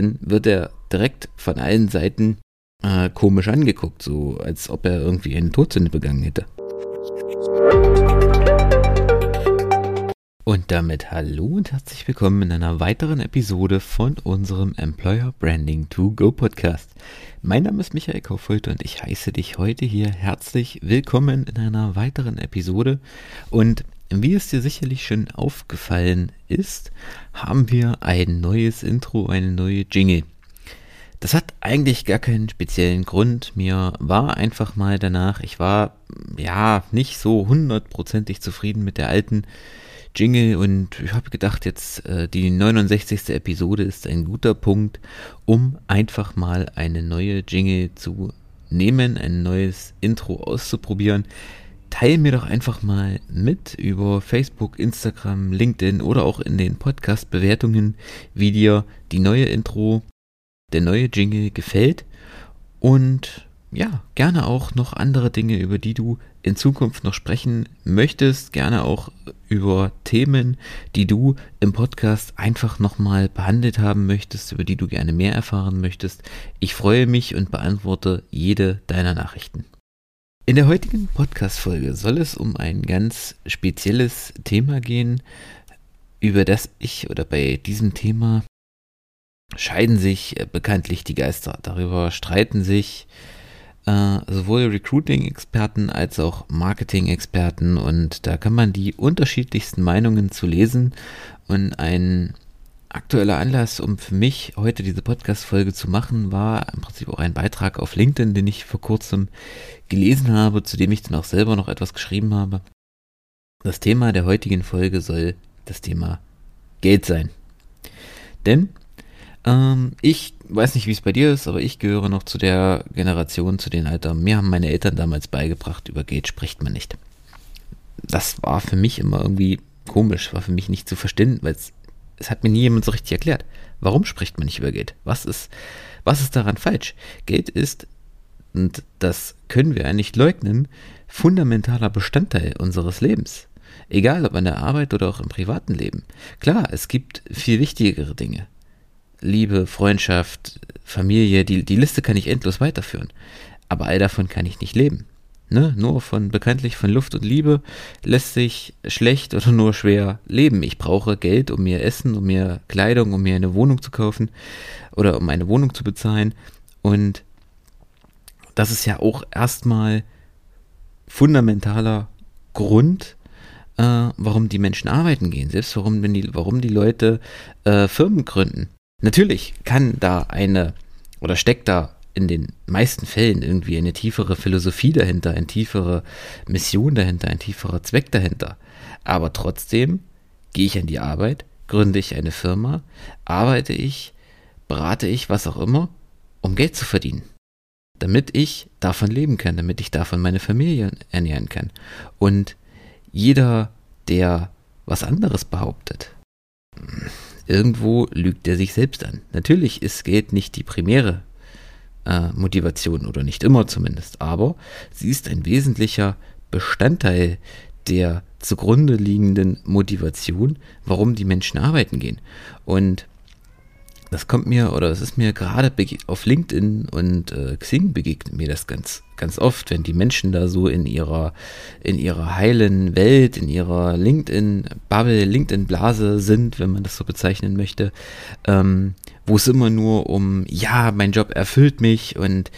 Dann wird er direkt von allen Seiten äh, komisch angeguckt, so als ob er irgendwie eine Todsünde begangen hätte. Und damit hallo und herzlich willkommen in einer weiteren Episode von unserem Employer Branding to Go Podcast. Mein Name ist Michael Kaufhold und ich heiße dich heute hier herzlich willkommen in einer weiteren Episode. Und wie es dir sicherlich schon aufgefallen ist, haben wir ein neues Intro, eine neue Jingle. Das hat eigentlich gar keinen speziellen Grund. Mir war einfach mal danach, ich war ja nicht so hundertprozentig zufrieden mit der alten Jingle und ich habe gedacht, jetzt äh, die 69. Episode ist ein guter Punkt, um einfach mal eine neue Jingle zu nehmen, ein neues Intro auszuprobieren. Teil mir doch einfach mal mit über Facebook, Instagram, LinkedIn oder auch in den Podcast-Bewertungen, wie dir die neue Intro der neue Jingle gefällt und ja, gerne auch noch andere Dinge, über die du in Zukunft noch sprechen möchtest, gerne auch über Themen, die du im Podcast einfach nochmal behandelt haben möchtest, über die du gerne mehr erfahren möchtest. Ich freue mich und beantworte jede deiner Nachrichten. In der heutigen Podcast-Folge soll es um ein ganz spezielles Thema gehen, über das ich oder bei diesem Thema scheiden sich äh, bekanntlich die Geister. Darüber streiten sich äh, sowohl Recruiting-Experten als auch Marketing-Experten und da kann man die unterschiedlichsten Meinungen zu lesen und ein aktueller Anlass, um für mich heute diese Podcast-Folge zu machen, war im Prinzip auch ein Beitrag auf LinkedIn, den ich vor kurzem gelesen habe, zu dem ich dann auch selber noch etwas geschrieben habe. Das Thema der heutigen Folge soll das Thema Geld sein. Denn ähm, ich weiß nicht, wie es bei dir ist, aber ich gehöre noch zu der Generation, zu den Alter. Mir haben meine Eltern damals beigebracht, über Geld spricht man nicht. Das war für mich immer irgendwie komisch, war für mich nicht zu verstehen, weil es, es hat mir nie jemand so richtig erklärt. Warum spricht man nicht über Geld? Was ist, was ist daran falsch? Geld ist, und das können wir eigentlich leugnen, fundamentaler Bestandteil unseres Lebens. Egal ob an der Arbeit oder auch im privaten Leben. Klar, es gibt viel wichtigere Dinge. Liebe, Freundschaft, Familie, die, die Liste kann ich endlos weiterführen. Aber all davon kann ich nicht leben. Ne? Nur von bekanntlich von Luft und Liebe lässt sich schlecht oder nur schwer leben. Ich brauche Geld, um mir Essen, um mir Kleidung, um mir eine Wohnung zu kaufen oder um eine Wohnung zu bezahlen. Und das ist ja auch erstmal fundamentaler Grund, äh, warum die Menschen arbeiten gehen. Selbst warum, wenn die, warum die Leute äh, Firmen gründen. Natürlich kann da eine oder steckt da in den meisten Fällen irgendwie eine tiefere Philosophie dahinter, eine tiefere Mission dahinter, ein tieferer Zweck dahinter. Aber trotzdem gehe ich an die Arbeit, gründe ich eine Firma, arbeite ich, berate ich, was auch immer, um Geld zu verdienen. Damit ich davon leben kann, damit ich davon meine Familie ernähren kann. Und jeder, der was anderes behauptet, irgendwo lügt er sich selbst an. Natürlich ist Geld nicht die primäre äh, Motivation oder nicht immer zumindest, aber sie ist ein wesentlicher Bestandteil der zugrunde liegenden Motivation, warum die Menschen arbeiten gehen. Und das kommt mir oder es ist mir gerade auf LinkedIn und äh, Xing begegnet mir das ganz ganz oft, wenn die Menschen da so in ihrer in ihrer heilen Welt, in ihrer LinkedIn Bubble, LinkedIn Blase sind, wenn man das so bezeichnen möchte, ähm, wo es immer nur um ja, mein Job erfüllt mich und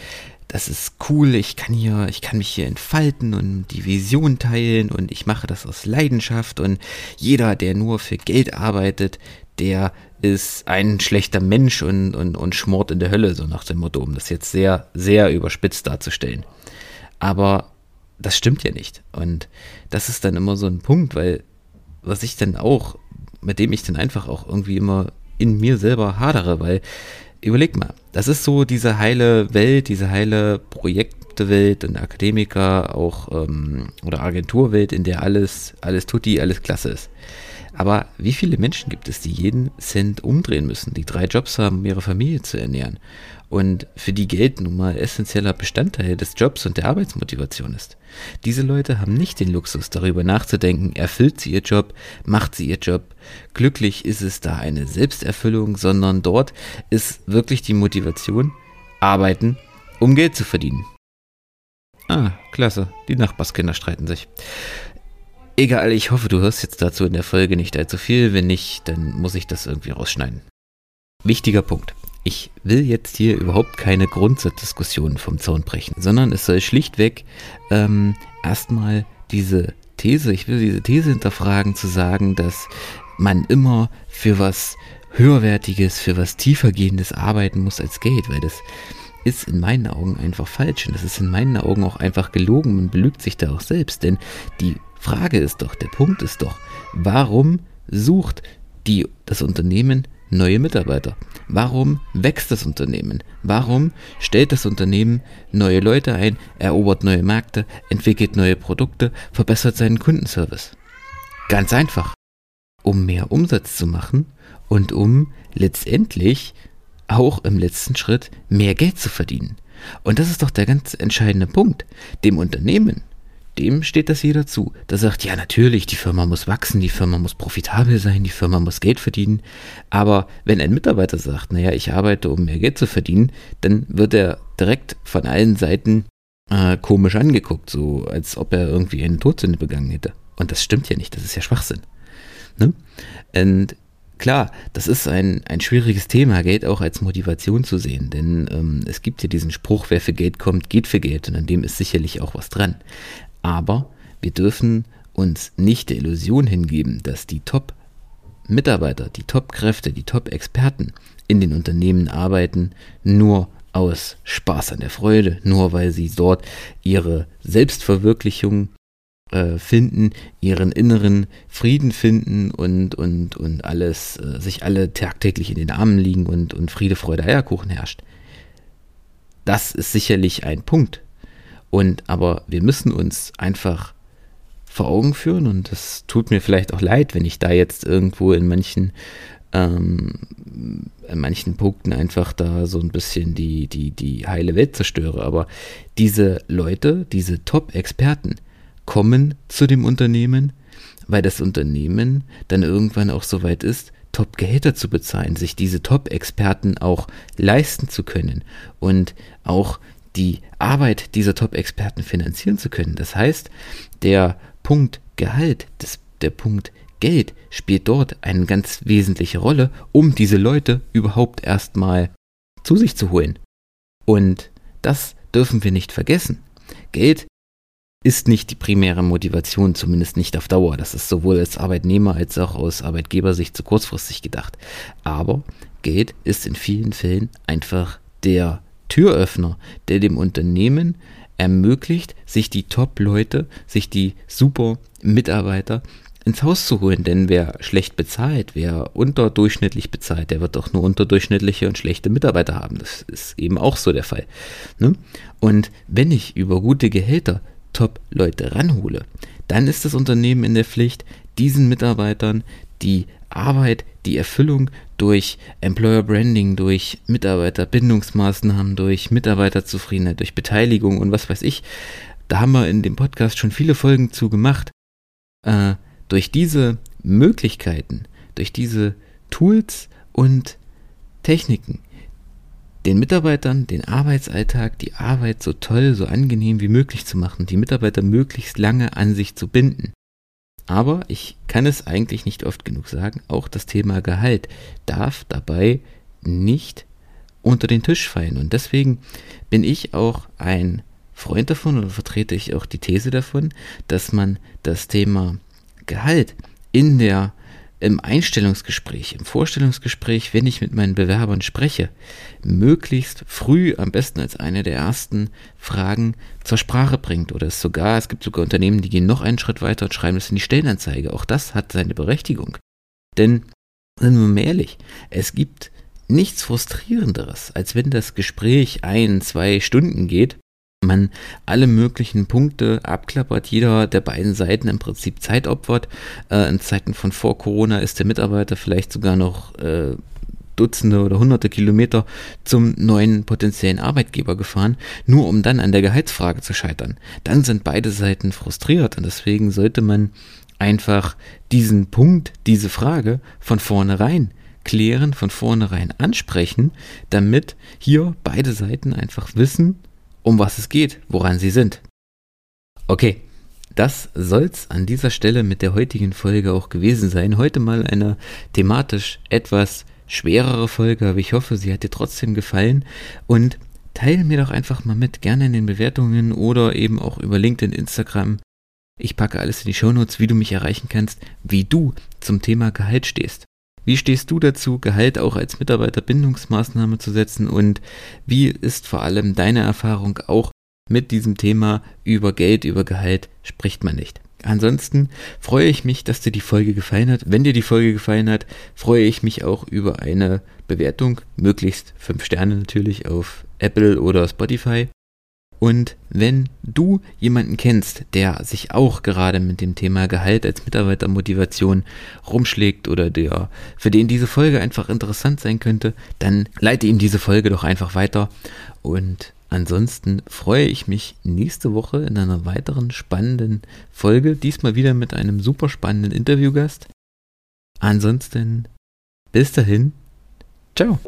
das ist cool, ich kann hier, ich kann mich hier entfalten und die Vision teilen und ich mache das aus Leidenschaft und jeder, der nur für Geld arbeitet, der ist ein schlechter Mensch und, und, und schmort in der Hölle, so nach dem Motto, um das jetzt sehr, sehr überspitzt darzustellen. Aber das stimmt ja nicht. Und das ist dann immer so ein Punkt, weil was ich dann auch, mit dem ich dann einfach auch irgendwie immer in mir selber hadere, weil überleg mal, das ist so diese heile Welt, diese heile Projektewelt und Akademiker auch ähm, oder Agenturwelt, in der alles, alles tutti, alles klasse ist. Aber wie viele Menschen gibt es, die jeden Cent umdrehen müssen, die drei Jobs haben, um ihre Familie zu ernähren und für die Geld nun mal essentieller Bestandteil des Jobs und der Arbeitsmotivation ist? Diese Leute haben nicht den Luxus, darüber nachzudenken, erfüllt sie ihr Job, macht sie ihr Job, glücklich ist es da eine Selbsterfüllung, sondern dort ist wirklich die Motivation, arbeiten, um Geld zu verdienen. Ah, klasse, die Nachbarskinder streiten sich. Egal, ich hoffe, du hörst jetzt dazu in der Folge nicht allzu viel. Wenn nicht, dann muss ich das irgendwie rausschneiden. Wichtiger Punkt. Ich will jetzt hier überhaupt keine Grundsatzdiskussionen vom Zaun brechen, sondern es soll schlichtweg ähm, erstmal diese These, ich will diese These hinterfragen, zu sagen, dass man immer für was höherwertiges, für was tiefergehendes arbeiten muss als Geld, weil das ist in meinen Augen einfach falsch und das ist in meinen Augen auch einfach gelogen. Man belügt sich da auch selbst, denn die Frage ist doch, der Punkt ist doch, warum sucht die, das Unternehmen neue Mitarbeiter? Warum wächst das Unternehmen? Warum stellt das Unternehmen neue Leute ein, erobert neue Märkte, entwickelt neue Produkte, verbessert seinen Kundenservice? Ganz einfach, um mehr Umsatz zu machen und um letztendlich auch im letzten Schritt mehr Geld zu verdienen. Und das ist doch der ganz entscheidende Punkt. Dem Unternehmen dem steht das jeder zu. Der sagt, ja natürlich, die Firma muss wachsen, die Firma muss profitabel sein, die Firma muss Geld verdienen. Aber wenn ein Mitarbeiter sagt, naja, ich arbeite, um mehr Geld zu verdienen, dann wird er direkt von allen Seiten äh, komisch angeguckt, so als ob er irgendwie eine Todsünde begangen hätte. Und das stimmt ja nicht, das ist ja Schwachsinn. Ne? Und klar, das ist ein, ein schwieriges Thema, Geld auch als Motivation zu sehen, denn ähm, es gibt ja diesen Spruch, wer für Geld kommt, geht für Geld und an dem ist sicherlich auch was dran. Aber wir dürfen uns nicht der Illusion hingeben, dass die Top-Mitarbeiter, die Top-Kräfte, die Top-Experten in den Unternehmen arbeiten, nur aus Spaß an der Freude, nur weil sie dort ihre Selbstverwirklichung äh, finden, ihren inneren Frieden finden und, und, und alles, äh, sich alle tagtäglich in den Armen liegen und, und Friede, Freude, Eierkuchen herrscht. Das ist sicherlich ein Punkt, und aber wir müssen uns einfach vor Augen führen und das tut mir vielleicht auch leid, wenn ich da jetzt irgendwo in manchen ähm, manchen Punkten einfach da so ein bisschen die, die, die heile Welt zerstöre. Aber diese Leute, diese Top-Experten, kommen zu dem Unternehmen, weil das Unternehmen dann irgendwann auch so weit ist, Top-Gehälter zu bezahlen, sich diese Top-Experten auch leisten zu können und auch die Arbeit dieser Top-Experten finanzieren zu können. Das heißt, der Punkt Gehalt, das, der Punkt Geld spielt dort eine ganz wesentliche Rolle, um diese Leute überhaupt erstmal zu sich zu holen. Und das dürfen wir nicht vergessen. Geld ist nicht die primäre Motivation, zumindest nicht auf Dauer. Das ist sowohl als Arbeitnehmer als auch aus Arbeitgebersicht zu kurzfristig gedacht. Aber Geld ist in vielen Fällen einfach der Türöffner, der dem Unternehmen ermöglicht, sich die Top-Leute, sich die super Mitarbeiter ins Haus zu holen. Denn wer schlecht bezahlt, wer unterdurchschnittlich bezahlt, der wird doch nur unterdurchschnittliche und schlechte Mitarbeiter haben. Das ist eben auch so der Fall. Ne? Und wenn ich über gute Gehälter Top-Leute ranhole, dann ist das Unternehmen in der Pflicht, diesen Mitarbeitern die Arbeit, die Erfüllung durch Employer Branding, durch Mitarbeiterbindungsmaßnahmen, durch Mitarbeiterzufriedenheit, durch Beteiligung und was weiß ich. Da haben wir in dem Podcast schon viele Folgen zu gemacht. Äh, durch diese Möglichkeiten, durch diese Tools und Techniken, den Mitarbeitern den Arbeitsalltag, die Arbeit so toll, so angenehm wie möglich zu machen, die Mitarbeiter möglichst lange an sich zu binden. Aber ich kann es eigentlich nicht oft genug sagen, auch das Thema Gehalt darf dabei nicht unter den Tisch fallen. Und deswegen bin ich auch ein Freund davon oder vertrete ich auch die These davon, dass man das Thema Gehalt in der im Einstellungsgespräch, im Vorstellungsgespräch, wenn ich mit meinen Bewerbern spreche, möglichst früh, am besten als eine der ersten Fragen zur Sprache bringt. Oder es sogar, es gibt sogar Unternehmen, die gehen noch einen Schritt weiter und schreiben es in die Stellenanzeige. Auch das hat seine Berechtigung. Denn, sind wir mal ehrlich, es gibt nichts frustrierenderes, als wenn das Gespräch ein, zwei Stunden geht, man alle möglichen Punkte abklappert, jeder der beiden Seiten im Prinzip Zeit opfert. Äh, in Zeiten von vor Corona ist der Mitarbeiter vielleicht sogar noch äh, Dutzende oder Hunderte Kilometer zum neuen potenziellen Arbeitgeber gefahren, nur um dann an der Gehaltsfrage zu scheitern. Dann sind beide Seiten frustriert und deswegen sollte man einfach diesen Punkt, diese Frage von vornherein klären, von vornherein ansprechen, damit hier beide Seiten einfach wissen, um was es geht, woran sie sind. Okay, das soll's an dieser Stelle mit der heutigen Folge auch gewesen sein. Heute mal eine thematisch etwas schwerere Folge, aber ich hoffe, sie hat dir trotzdem gefallen und teile mir doch einfach mal mit, gerne in den Bewertungen oder eben auch über LinkedIn, Instagram. Ich packe alles in die Shownotes, wie du mich erreichen kannst, wie du zum Thema Gehalt stehst. Wie stehst du dazu, Gehalt auch als Mitarbeiterbindungsmaßnahme zu setzen und wie ist vor allem deine Erfahrung auch mit diesem Thema über Geld, über Gehalt spricht man nicht. Ansonsten freue ich mich, dass dir die Folge gefallen hat. Wenn dir die Folge gefallen hat, freue ich mich auch über eine Bewertung, möglichst fünf Sterne natürlich auf Apple oder Spotify. Und wenn du jemanden kennst, der sich auch gerade mit dem Thema Gehalt als Mitarbeitermotivation rumschlägt oder der, für den diese Folge einfach interessant sein könnte, dann leite ihm diese Folge doch einfach weiter. Und ansonsten freue ich mich nächste Woche in einer weiteren spannenden Folge, diesmal wieder mit einem super spannenden Interviewgast. Ansonsten bis dahin, ciao.